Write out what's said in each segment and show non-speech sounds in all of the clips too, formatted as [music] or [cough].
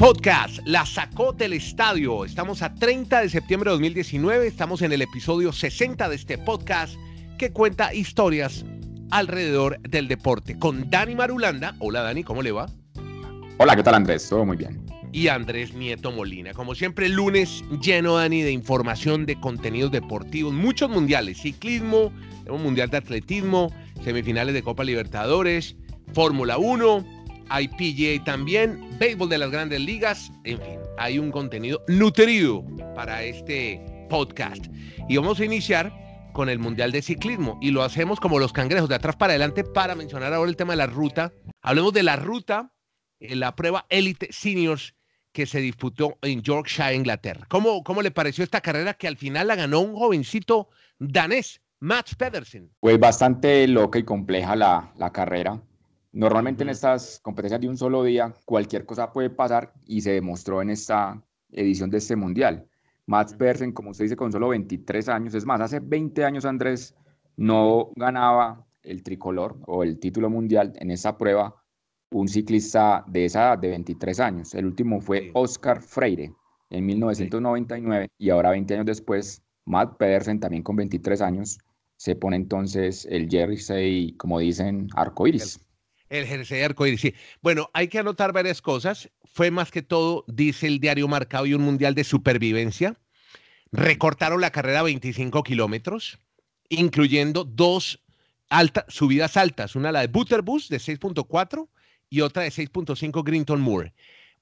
Podcast la sacó del estadio. Estamos a 30 de septiembre de 2019. Estamos en el episodio 60 de este podcast que cuenta historias alrededor del deporte con Dani Marulanda. Hola Dani, ¿cómo le va? Hola, ¿qué tal Andrés? Todo muy bien. Y Andrés Nieto Molina. Como siempre, lunes lleno, Dani, de información, de contenidos deportivos, muchos mundiales, ciclismo, un mundial de atletismo, semifinales de Copa Libertadores, Fórmula 1 hay PGA también, béisbol de las grandes ligas, en fin, hay un contenido nutrido para este podcast. Y vamos a iniciar con el Mundial de Ciclismo y lo hacemos como los cangrejos, de atrás para adelante, para mencionar ahora el tema de la ruta. Hablemos de la ruta en la prueba Elite Seniors que se disputó en Yorkshire, Inglaterra. ¿Cómo, ¿Cómo le pareció esta carrera que al final la ganó un jovencito danés, Max Pedersen? Pues bastante loca y compleja la, la carrera. Normalmente en estas competencias de un solo día cualquier cosa puede pasar y se demostró en esta edición de este mundial. Mats Persen, como usted dice, con solo 23 años, es más, hace 20 años Andrés no ganaba el tricolor o el título mundial en esa prueba un ciclista de esa edad, de 23 años. El último fue Oscar Freire en 1999 y ahora 20 años después, Matt Pedersen también con 23 años se pone entonces el jersey, como dicen, arcoíris. El jersey arcoíris, sí. Bueno, hay que anotar varias cosas. Fue más que todo, dice el diario Marcado y un mundial de supervivencia. Recortaron la carrera a 25 kilómetros, incluyendo dos subidas altas. Una la de Butterbus de 6.4 y otra de 6.5 Grinton Moore.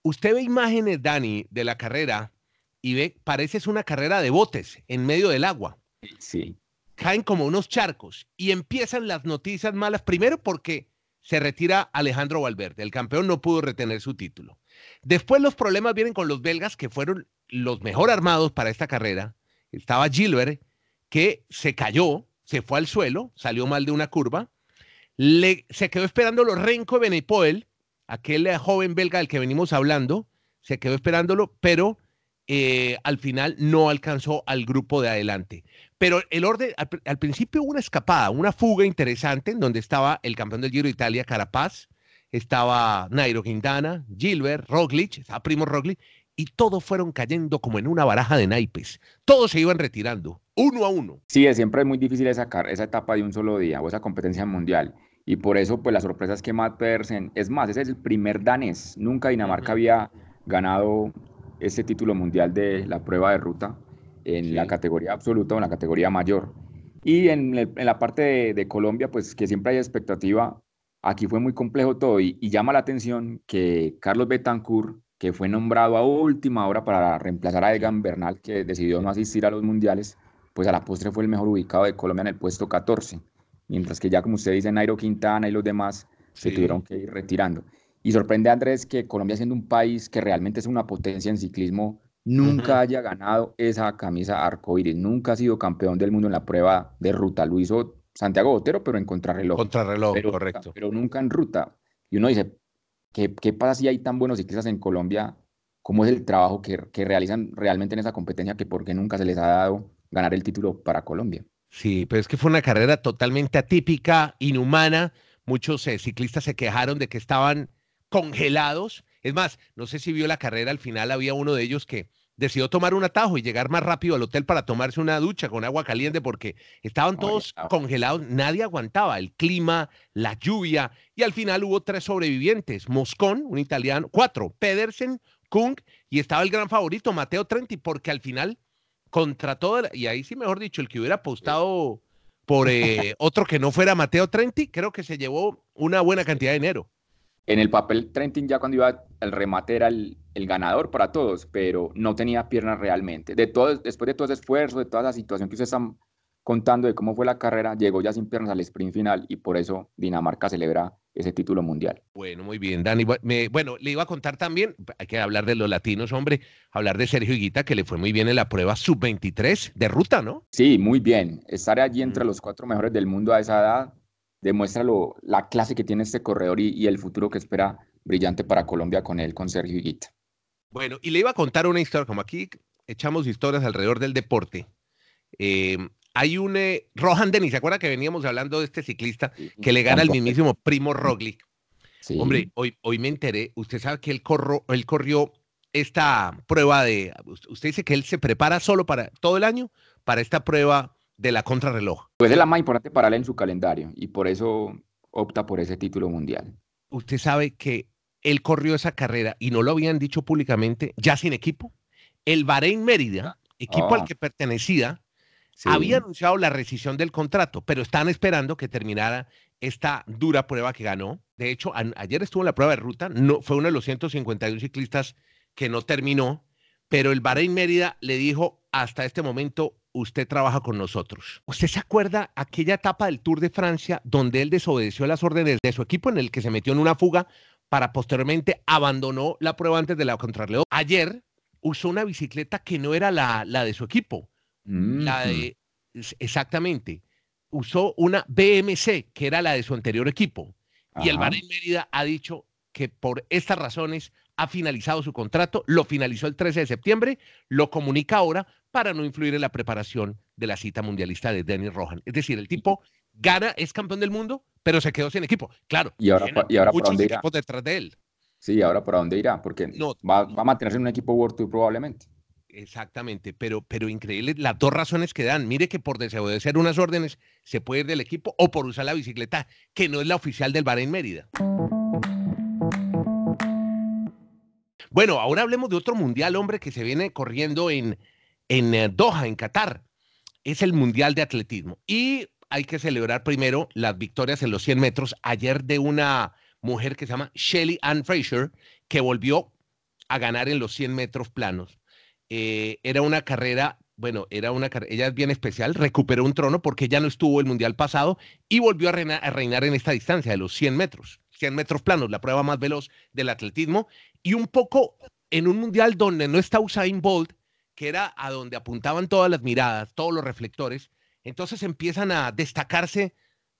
Usted ve imágenes, Dani, de la carrera y ve, parece es una carrera de botes en medio del agua. Sí. Caen como unos charcos y empiezan las noticias malas, primero porque se retira Alejandro Valverde. El campeón no pudo retener su título. Después los problemas vienen con los belgas, que fueron los mejor armados para esta carrera. Estaba Gilbert, que se cayó, se fue al suelo, salió mal de una curva. Le, se quedó esperando los Renko Benepoel, aquel joven belga del que venimos hablando, se quedó esperándolo, pero eh, al final no alcanzó al grupo de adelante. Pero el orden, al, principio hubo una escapada, una fuga interesante en donde estaba el campeón del Giro de Italia, Carapaz, estaba Nairo Quintana, Gilbert, Roglic, estaba Primo Roglic, y todos fueron cayendo como en una baraja de naipes. Todos se iban retirando, uno a uno. Sí, siempre es muy difícil sacar esa etapa de un solo día o esa competencia mundial. Y por eso, pues la sorpresa es que Matt Pedersen, es más, ese es el primer danés. Nunca Dinamarca había ganado ese título mundial de la prueba de ruta en la categoría absoluta o en la categoría mayor. Y en, la parte de, Colombia, pues que siempre hay expectativa, aquí fue muy complejo todo y, llama la atención que Carlos Betancourt, que fue nombrado a última hora para reemplazar a Egan Bernal, que decidió no asistir a los mundiales, pues a la postre fue el mejor ubicado de Colombia en el puesto 14, mientras que ya como usted dice, Nairo Quintana y los demás se tuvieron que ir retirando. Y sorprende, Andrés, que Colombia siendo un país que realmente es una potencia en ciclismo, nunca haya ganado esa camisa arcoíris, nunca ha sido campeón del mundo en la prueba de ruta. Lo hizo Santiago Botero, pero en contrarreloj. Contrarreloj, pero, correcto. Pero nunca en ruta. Y uno dice, ¿qué, ¿qué, pasa si hay tan buenos ciclistas en Colombia? ¿Cómo es el trabajo que, que realizan realmente en esa competencia que por qué nunca se les ha dado ganar el título para Colombia? Sí, pero es que fue una carrera totalmente atípica, inhumana. Muchos eh, ciclistas se quejaron de que estaban congelados. Es más, no sé si vio la carrera, al final había uno de ellos que decidió tomar un atajo y llegar más rápido al hotel para tomarse una ducha con agua caliente porque estaban todos congelados, nadie aguantaba el clima, la lluvia y al final hubo tres sobrevivientes, Moscón, un italiano, cuatro, Pedersen, Kung y estaba el gran favorito, Mateo Trenti, porque al final contra todo, y ahí sí mejor dicho, el que hubiera apostado por eh, [laughs] otro que no fuera Mateo Trenti, creo que se llevó una buena cantidad de dinero. En el papel, Trentin ya cuando iba al remate era el, ganador para todos, pero no tenía piernas realmente. De todo, después de todo ese esfuerzo, de toda esa situación que ustedes están contando de cómo fue la carrera, llegó ya sin piernas al sprint final y por eso Dinamarca celebra ese título mundial. Bueno, muy bien, Dani. bueno, le iba a contar también, hay que hablar de los latinos, hombre, hablar de Sergio Higuita, que le fue muy bien en la prueba sub-23 de ruta, ¿no? Sí, muy bien. Estar allí entre los cuatro mejores del mundo a esa edad demuestra la clase que tiene este corredor y, el futuro que espera brillante para Colombia con él, con Sergio Higuita. Bueno, y le iba a contar una historia, como aquí echamos historias alrededor del deporte. Eh, hay un eh, Rohan Denis, ¿se acuerda que veníamos hablando de este ciclista que le gana al mismísimo Primo Roglic? Hombre, hoy, hoy me enteré, usted sabe que él, corro, él corrió esta prueba de, usted dice que él se prepara solo para todo el año para esta prueba de la contrarreloj. Pues es la más importante para él en su calendario y por eso opta por ese título mundial. Usted sabe que él corrió esa carrera y no lo habían dicho públicamente, ya sin equipo. El Bahrein Mérida, equipo al ah. que pertenecía, había anunciado la rescisión del contrato, pero están esperando que terminara esta dura prueba que ganó. De hecho, ayer estuvo en la prueba de ruta, no, fue uno de los 151 ciclistas que no terminó, pero el Bahrein Mérida le dijo, hasta este momento usted trabaja con nosotros. ¿Usted se acuerda aquella etapa del Tour de Francia donde él desobedeció las órdenes de su equipo en el que se metió en una fuga para posteriormente abandonó la prueba antes de la contrarreloj? Ayer usó una bicicleta que no era la, la de su equipo, la de, exactamente, usó una BMC que era la de su anterior equipo. Y el Bahrein Mérida ha dicho que por estas razones ha finalizado su contrato, lo finalizó el 13 de septiembre, lo comunica ahora para no influir en la preparación de la cita mundialista de Dennis Rohan. Es decir, el tipo gana, es campeón del mundo, pero se quedó sin equipo. Claro, y ahora, y ahora muchos equipos detrás de él. Sí, ahora para dónde irá, porque no, va, va, a mantenerse en un equipo World Tour probablemente. Exactamente, pero, pero increíble las dos razones que dan. Mire que por desobedecer unas órdenes se puede ir del equipo o por usar la bicicleta, que no es la oficial del Bahrein Mérida. Bueno, ahora hablemos de otro mundial, hombre, que se viene corriendo en, en eh, Doha, en Qatar. Es el Mundial de Atletismo. Y hay que celebrar primero las victorias en los 100 metros. Ayer de una mujer que se llama Shelly Ann Fraser, que volvió a ganar en los 100 metros planos. Eh, era una carrera, bueno, era una ella es bien especial, recuperó un trono porque ya no estuvo el mundial pasado y volvió a reinar, en esta distancia de los 100 metros, 100 metros planos, la prueba más veloz del atletismo y un poco en un mundial donde no está Usain Bolt, que era a donde apuntaban todas las miradas, todos los reflectores, entonces empiezan a destacarse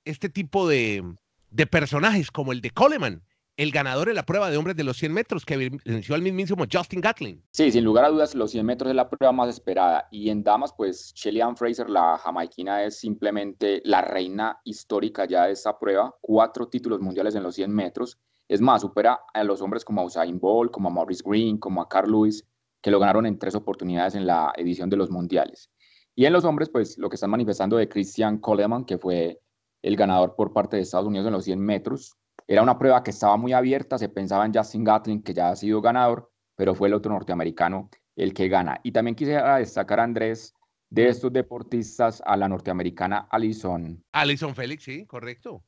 este tipo de, de personajes como el de Coleman, el ganador en la prueba de hombres de los 100 metros, que venció al mismísimo Justin Gatlin. Sí, sin lugar a dudas, los 100 metros es la prueba más esperada. Y en damas, pues Shelly Ann Fraser, la jamaiquina, es simplemente la reina histórica ya de esta prueba. Cuatro títulos mundiales en los 100 metros. Es más, supera a los hombres como a Usain Bolt, como a Maurice Green, como a Carl Lewis, que lo ganaron en tres oportunidades en la edición de los mundiales. Y en los hombres, pues lo que están manifestando de Christian Coleman, que fue el ganador por parte de Estados Unidos en los 100 metros, era una prueba que estaba muy abierta, se pensaba en Justin Gatlin, que ya ha sido ganador, pero fue el otro norteamericano el que gana. Y también quisiera destacar, Andrés, de estos deportistas a la norteamericana Alison. Alison Félix, sí, correcto.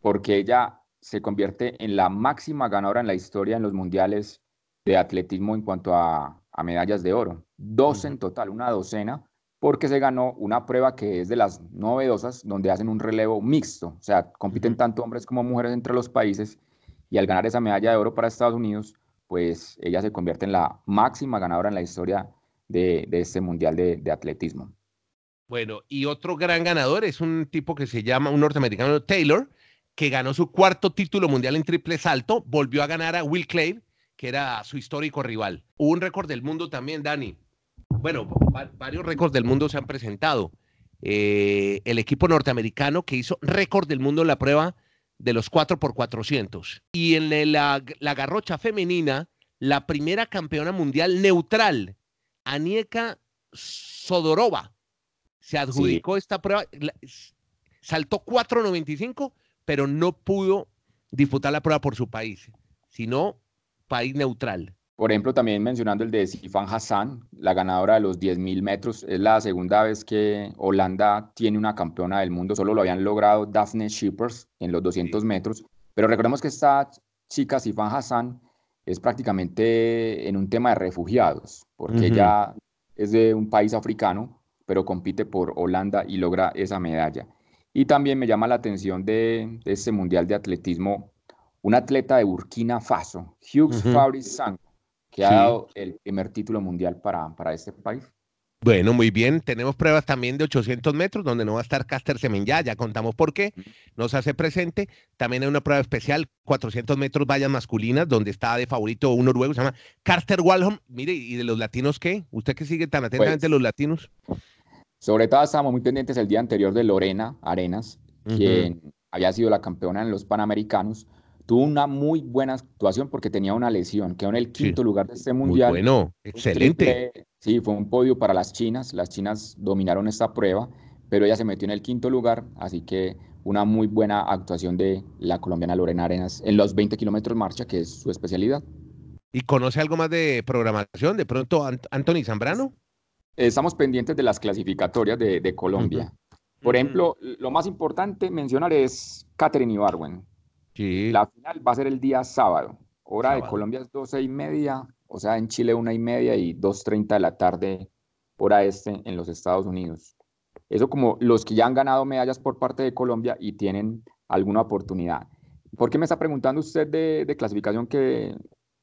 Porque ella se convierte en la máxima ganadora en la historia en los mundiales de atletismo en cuanto a, medallas de oro. Dos en total, una docena, porque se ganó una prueba que es de las novedosas, donde hacen un relevo mixto, o sea, compiten tanto hombres como mujeres entre los países, y al ganar esa medalla de oro para Estados Unidos, pues ella se convierte en la máxima ganadora en la historia de, este Mundial de, de, Atletismo. Bueno, y otro gran ganador es un tipo que se llama, un norteamericano, Taylor, que ganó su cuarto título mundial en triple salto, volvió a ganar a Will Clay, que era su histórico rival. Hubo un récord del mundo también, Dani, bueno, varios récords del mundo se han presentado. Eh, el equipo norteamericano que hizo récord del mundo en la prueba de los 4 por 400 y en la, garrocha femenina la primera campeona mundial neutral Anieka Sodorova se adjudicó esta prueba saltó 4.95 pero no pudo disputar la prueba por su país sino país neutral por ejemplo, también mencionando el de Sifan Hassan, la ganadora de los 10.000 metros. Es la segunda vez que Holanda tiene una campeona del mundo. Solo lo habían logrado Daphne Shippers en los 200 metros. Pero recordemos que esta chica, Sifan Hassan, es prácticamente en un tema de refugiados, porque ella es de un país africano, pero compite por Holanda y logra esa medalla. Y también me llama la atención de, este Mundial de Atletismo un atleta de Burkina Faso, Hughes Fabrice Sang que ha dado el primer título mundial para, para este país. Bueno, muy bien. Tenemos pruebas también de 800 metros, donde no va a estar Caster Semenya, ya contamos por qué. Nos hace presente. También hay una prueba especial, 400 metros vallas masculinas, donde está de favorito un noruego, se llama Carter Walholm. Mire, ¿y de los latinos qué? ¿Usted que sigue tan atentamente pues, los latinos? Sobre todo estábamos muy pendientes el día anterior de Lorena Arenas, quien había sido la campeona en los Panamericanos. Tuvo una muy buena actuación porque tenía una lesión, quedó en el quinto lugar de este mundial. Muy bueno, excelente. sí, fue un podio para las chinas, las chinas dominaron esta prueba, pero ella se metió en el quinto lugar, así que una muy buena actuación de la colombiana Lorena Arenas en los 20 kilómetros marcha, que es su especialidad. ¿Y conoce algo más de programación? ¿De pronto Anthony Zambrano? Estamos pendientes de las clasificatorias de, Colombia. Por ejemplo, lo más importante mencionar es Catherine Ibarwen. Sí. La final va a ser el día sábado. Hora de Colombia es 12 y media, o sea, en Chile una y media y 2.30 de la tarde, hora este, en los Estados Unidos. Eso como los que ya han ganado medallas por parte de Colombia y tienen alguna oportunidad. ¿Por qué me está preguntando usted de, clasificación que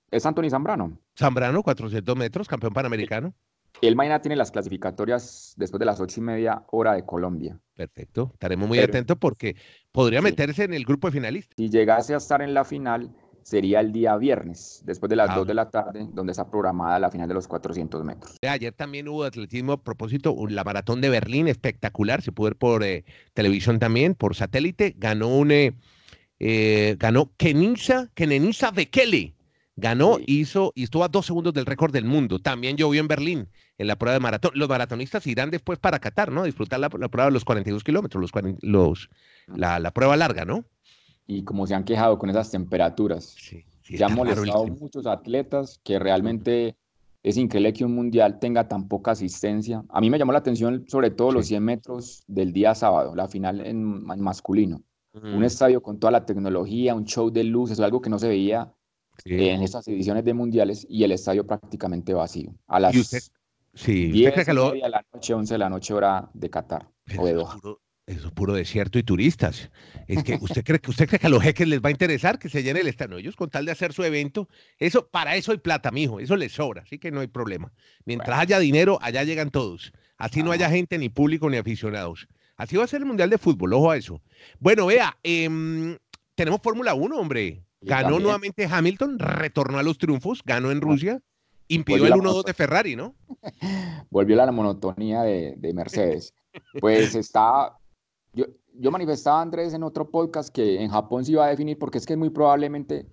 es Anthony Zambrano? Zambrano, 400 metros, campeón panamericano. El mañana tiene las clasificatorias después de las ocho y media hora de Colombia. Perfecto, estaremos muy atentos porque podría meterse en el grupo de finalistas. Si llegase a estar en la final, sería el día viernes, después de las 2 ah, de la tarde, donde está programada la final de los 400 metros. Ayer también hubo atletismo, a propósito, la maratón de Berlín, espectacular, se pudo ver por eh, televisión también, por satélite, ganó un, eh, eh, ganó Kenisa, Kenenisa Bekele, ganó, hizo, y estuvo a dos segundos del récord del mundo, también llovió en Berlín, en la prueba de maratón, los maratonistas irán después para Qatar, ¿no? Disfrutar la, prueba de los 42 kilómetros, los, los, la, la prueba larga, ¿no? y como se han quejado con esas temperaturas. Sí, ya han molestado muchos atletas que realmente es increíble que un mundial tenga tan poca asistencia. A mí me llamó la atención sobre todo los 100 metros del día sábado, la final en, masculino. Un estadio con toda la tecnología, un show de luces, algo que no se veía en estas ediciones de mundiales y el estadio prácticamente vacío. A las sí, 10 de la noche, 11 de la noche hora de Qatar o de Doha. Eso es puro desierto y turistas. Es que usted cree que usted cree que a los jeques les va a interesar que se llene el estadio. Ellos con tal de hacer su evento, eso para eso hay plata, mijo, eso les sobra, así que no hay problema. Mientras haya dinero, allá llegan todos. Así no haya gente ni público ni aficionados. Así va a ser el Mundial de Fútbol, ojo a eso. Bueno, vea, em, tenemos Fórmula 1, hombre. Ganó nuevamente Hamilton, retornó a los triunfos, ganó en Rusia, impidió el 1-2 de Ferrari, ¿no? [laughs] Volvió a la monotonía de, de Mercedes. [laughs] Pues está yo, yo manifestaba, Andrés, en otro podcast que en Japón se iba a definir porque es que es muy probablemente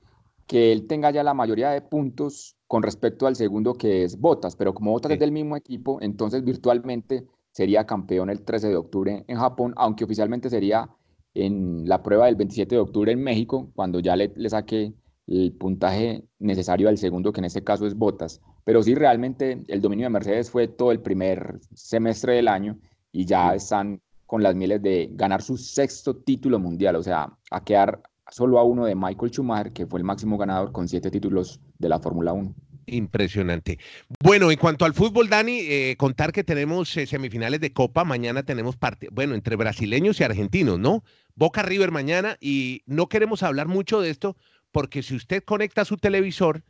que él tenga ya la mayoría de puntos con respecto al segundo que es Botas, pero como Botas es del mismo equipo, entonces virtualmente sería campeón el 13 de octubre en Japón, aunque oficialmente sería en la prueba del 27 de octubre en México, cuando ya le, le saque el puntaje necesario al segundo, que en este caso es Botas. Pero sí, realmente el dominio de Mercedes fue todo el primer semestre del año y ya están con las mieles de ganar su sexto título mundial, o sea, a quedar solo a uno de Michael Schumacher, que fue el máximo ganador con siete títulos de la Fórmula 1. Impresionante. Bueno, en cuanto al fútbol, Dani, eh, contar que tenemos eh, semifinales de Copa, mañana tenemos parte, bueno, entre brasileños y argentinos, ¿no? Boca River mañana y no queremos hablar mucho de esto porque si usted conecta su televisor,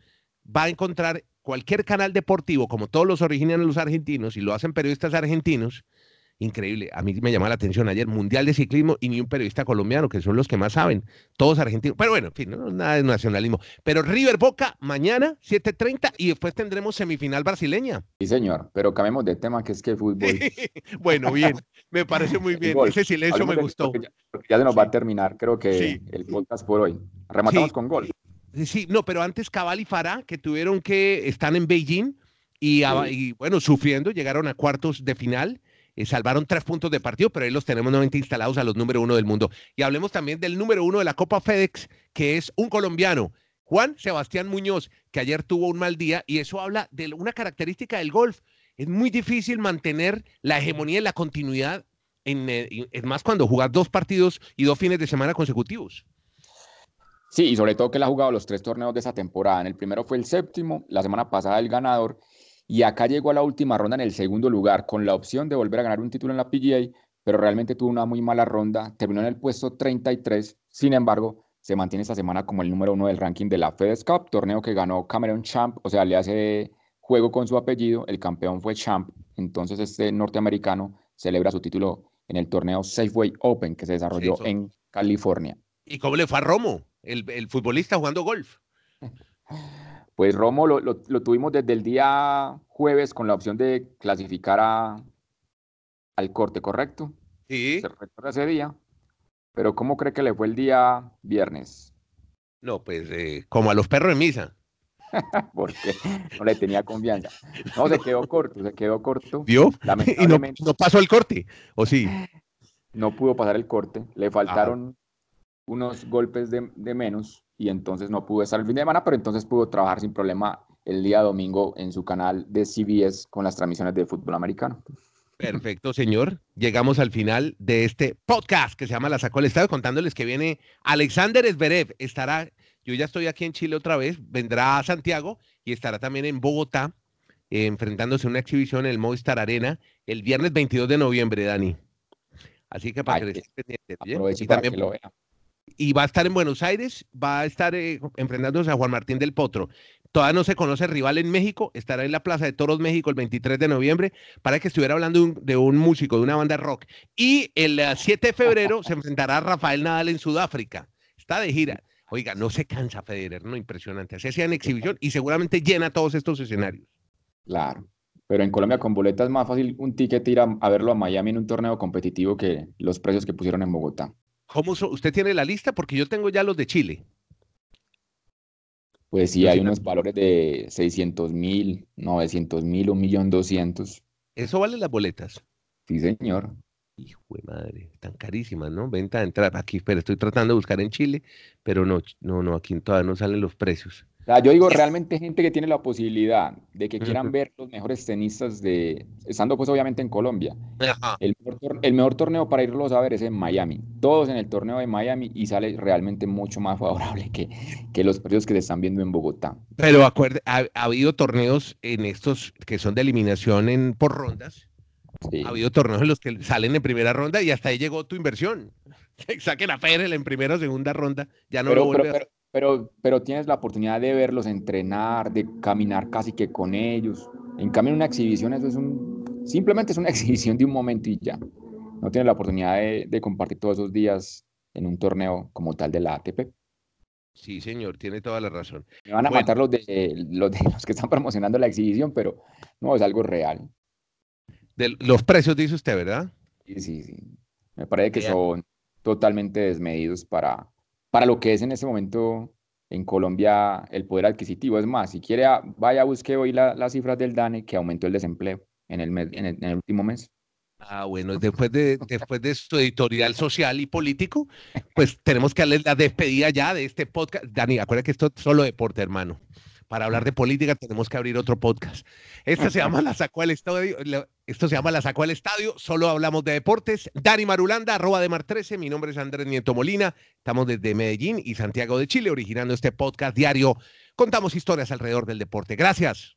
va a encontrar cualquier canal deportivo, como todos los originan los argentinos y lo hacen periodistas argentinos, increíble. A mí me llamó la atención ayer, Mundial de Ciclismo y ni un periodista colombiano, que son los que más saben, todos argentinos. Pero bueno, en fin, no, nada de nacionalismo. Pero River Boca mañana, 7.30 y después tendremos semifinal brasileña. Sí, señor, pero cambiemos de tema, que es que fútbol. [laughs] bueno, bien, me parece muy bien. Ese silencio me gustó. Ya, se nos va a terminar, creo que el podcast por hoy. Rematamos con gol. Sí, no, pero antes Cabal y Farah, que tuvieron que, están en Beijing y, y bueno, sufriendo, llegaron a cuartos de final eh, salvaron tres puntos de partido, pero ahí los tenemos nuevamente instalados a los número uno del mundo. Y hablemos también del número uno de la Copa FedEx, que es un colombiano, Juan Sebastián Muñoz, que ayer tuvo un mal día, y eso habla de una característica del golf. Es muy difícil mantener la hegemonía y la continuidad, en, eh, es más cuando jugas dos partidos y dos fines de semana consecutivos. Sí, y sobre todo que él ha jugado los tres torneos de esa temporada. En el primero fue el séptimo, la semana pasada el ganador, y acá llegó a la última ronda en el segundo lugar, con la opción de volver a ganar un título en la PGA, pero realmente tuvo una muy mala ronda, terminó en el puesto 33, sin embargo, se mantiene esta semana como el número uno del ranking de la FedEx Cup, torneo que ganó Cameron Champ, o sea, le hace juego con su apellido, el campeón fue Champ, entonces este norteamericano celebra su título en el torneo Safeway Open que se desarrolló en California. ¿Y cómo le fue a Romo, el, el futbolista jugando golf? [laughs] Pues Romo lo, tuvimos desde el día jueves con la opción de clasificar a, al corte, ¿correcto? Sí. Se recuerda ese día. Pero ¿cómo cree que le fue el día viernes? No, pues eh, como a los perros de misa. [laughs] Porque no le tenía confianza. No, se quedó corto, se quedó corto. ¿Vio? Y no, pasó el corte, ¿o sí? No pudo pasar el corte, le faltaron unos golpes de, de menos y entonces no pudo estar el fin de semana, pero entonces pudo trabajar sin problema el día domingo en su canal de CBS con las transmisiones de fútbol americano. Perfecto, señor. Llegamos al final de este podcast que se llama La Sacó el Estadio, contándoles que viene Alexander Esberev. Estará, yo ya estoy aquí en Chile otra vez, vendrá a Santiago y estará también en Bogotá, eh, enfrentándose a una exhibición en el Movistar Arena el viernes 22 de noviembre, Dani. Así que para que les pendientes. Y también, lo vea y va a estar en Buenos Aires, va a estar eh, enfrentándose a Juan Martín del Potro. Todavía no se conoce el rival en México, estará en la Plaza de Toros México el 23 de noviembre para que estuviera hablando de un, músico, de una banda rock. Y el 7 eh, de febrero se enfrentará a Rafael Nadal en Sudáfrica. Está de gira. Oiga, no se cansa Federer, ¿no? Impresionante. Así hacía en exhibición y seguramente llena todos estos escenarios. Claro. Pero en Colombia con boletas es más fácil un ticket ir a verlo a Miami en un torneo competitivo que los precios que pusieron en Bogotá. ¿Cómo ¿Usted tiene la lista? Porque yo tengo ya los de Chile. Pues sí, hay unos valores de 600 mil, 900 mil, un millón doscientos. ¿Eso vale las boletas? Sí, señor. Hijo de madre, están carísimas, ¿no? Venta de entrada. Aquí, pero estoy tratando de buscar en Chile, pero no, no, no, aquí todavía no salen los precios yo digo, realmente gente que tiene la posibilidad de que quieran ver los mejores tenistas de, estando pues obviamente en Colombia. El mejor, torneo para irlos a ver es en Miami. Todos en el torneo de Miami y sale realmente mucho más favorable que, que los precios que se están viendo en Bogotá. Pero acuerde, ha, habido torneos en estos que son de eliminación en, por rondas. Ha habido torneos en los que salen en primera ronda y hasta ahí llegó tu inversión. [laughs] Saquen a Federer en primera o segunda ronda, ya no lo vuelve a pero, pero tienes la oportunidad de verlos entrenar, de caminar casi que con ellos. En cambio, en una exhibición eso es un, simplemente es una [laughs] exhibición de un momento y ya. No tienes la oportunidad de, compartir todos esos días en un torneo como tal de la ATP. Sí, señor, tiene toda la razón. Me van a matar los de, los de [laughs] los que están promocionando la exhibición, pero no, es algo real. De los precios, dice usted, ¿verdad? Sí, sí, sí. Me parece que son totalmente desmedidos para, para lo que es en este momento en Colombia el poder adquisitivo. Es más, si quiere, ah, vaya, busque hoy las cifras del DANE que aumentó el desempleo en el, en el, último mes. Ah, bueno, después de, después de su editorial social y político, pues tenemos que darle la despedida ya de este podcast. Dani, acuérdate que esto es solo deporte, hermano para hablar de política tenemos que abrir otro podcast. Esto se llama La Sacó al Estadio. Esto se llama La Sacó al Estadio. Solo hablamos de deportes. Dani Marulanda, arroba de Mar 13. Mi nombre es Andrés Nieto Molina. Estamos desde Medellín y Santiago de Chile, originando este podcast diario. Contamos historias alrededor del deporte. Gracias.